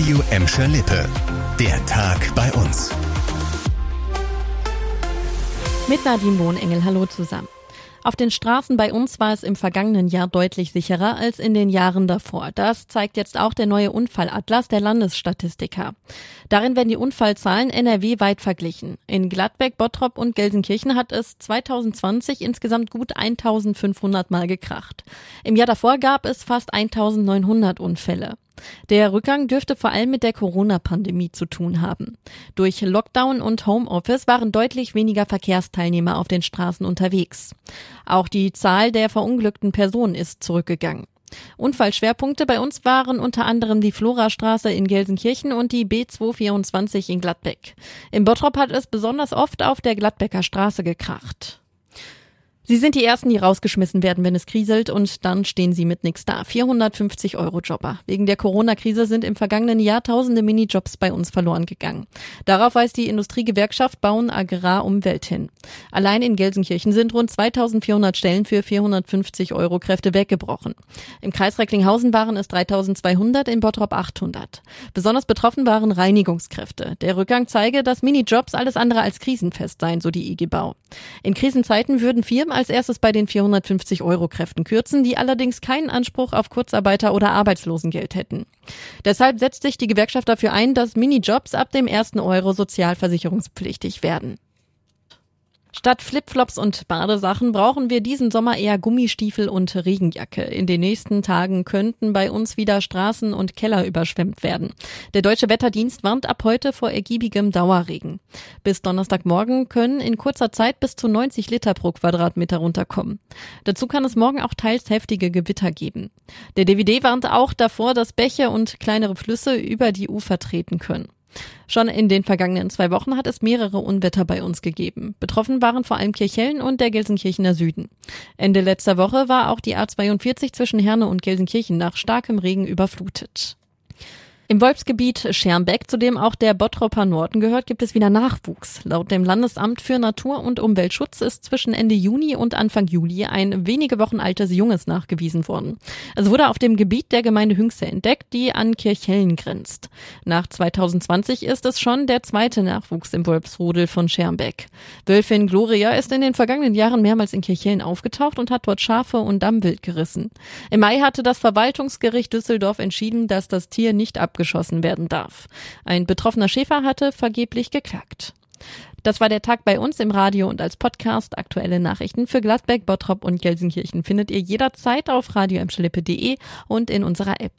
Radio Emscher Lippe. Der Tag bei uns. Mit Nadine Wohnengel, hallo zusammen. Auf den Straßen bei uns war es im vergangenen Jahr deutlich sicherer als in den Jahren davor. Das zeigt jetzt auch der neue Unfallatlas der Landesstatistiker. Darin werden die Unfallzahlen NRW weit verglichen. In Gladbeck, Bottrop und Gelsenkirchen hat es 2020 insgesamt gut 1500 Mal gekracht. Im Jahr davor gab es fast 1900 Unfälle. Der Rückgang dürfte vor allem mit der Corona-Pandemie zu tun haben. Durch Lockdown und Homeoffice waren deutlich weniger Verkehrsteilnehmer auf den Straßen unterwegs. Auch die Zahl der verunglückten Personen ist zurückgegangen. Unfallschwerpunkte bei uns waren unter anderem die Florastraße in Gelsenkirchen und die B224 in Gladbeck. Im Bottrop hat es besonders oft auf der Gladbecker Straße gekracht. Sie sind die Ersten, die rausgeschmissen werden, wenn es kriselt und dann stehen sie mit nichts da. 450 Euro Jobber. Wegen der Corona-Krise sind im vergangenen Jahr tausende Minijobs bei uns verloren gegangen. Darauf weist die Industriegewerkschaft Bauen Agrar Umwelt hin. Allein in Gelsenkirchen sind rund 2400 Stellen für 450 Euro Kräfte weggebrochen. Im Kreis Recklinghausen waren es 3200, in Bottrop 800. Besonders betroffen waren Reinigungskräfte. Der Rückgang zeige, dass Minijobs alles andere als krisenfest seien, so die IG Bau. In Krisenzeiten würden Firmen als erstes bei den 450 Euro Kräften kürzen, die allerdings keinen Anspruch auf Kurzarbeiter oder Arbeitslosengeld hätten. Deshalb setzt sich die Gewerkschaft dafür ein, dass Minijobs ab dem ersten Euro sozialversicherungspflichtig werden. Statt Flipflops und Badesachen brauchen wir diesen Sommer eher Gummistiefel und Regenjacke. In den nächsten Tagen könnten bei uns wieder Straßen und Keller überschwemmt werden. Der Deutsche Wetterdienst warnt ab heute vor ergiebigem Dauerregen. Bis Donnerstagmorgen können in kurzer Zeit bis zu 90 Liter pro Quadratmeter runterkommen. Dazu kann es morgen auch teils heftige Gewitter geben. Der DVD warnt auch davor, dass Bäche und kleinere Flüsse über die Ufer treten können. Schon in den vergangenen zwei Wochen hat es mehrere Unwetter bei uns gegeben. Betroffen waren vor allem Kirchhellen und der Gelsenkirchener Süden. Ende letzter Woche war auch die A42 zwischen Herne und Gelsenkirchen nach starkem Regen überflutet. Im Wolfsgebiet Schermbeck, zu dem auch der Bottropper Norden gehört, gibt es wieder Nachwuchs. Laut dem Landesamt für Natur- und Umweltschutz ist zwischen Ende Juni und Anfang Juli ein wenige Wochen altes Junges nachgewiesen worden. Es wurde auf dem Gebiet der Gemeinde Hüngse entdeckt, die an Kirchhellen grenzt. Nach 2020 ist es schon der zweite Nachwuchs im Wolfsrudel von Schermbeck. Wölfin Gloria ist in den vergangenen Jahren mehrmals in Kirchhellen aufgetaucht und hat dort Schafe und Dammwild gerissen. Im Mai hatte das Verwaltungsgericht Düsseldorf entschieden, dass das Tier nicht ab abgeschossen werden darf. Ein betroffener Schäfer hatte vergeblich geklagt. Das war der Tag bei uns im Radio und als Podcast. Aktuelle Nachrichten für Gladbeck, Bottrop und Gelsenkirchen findet ihr jederzeit auf radio und in unserer App.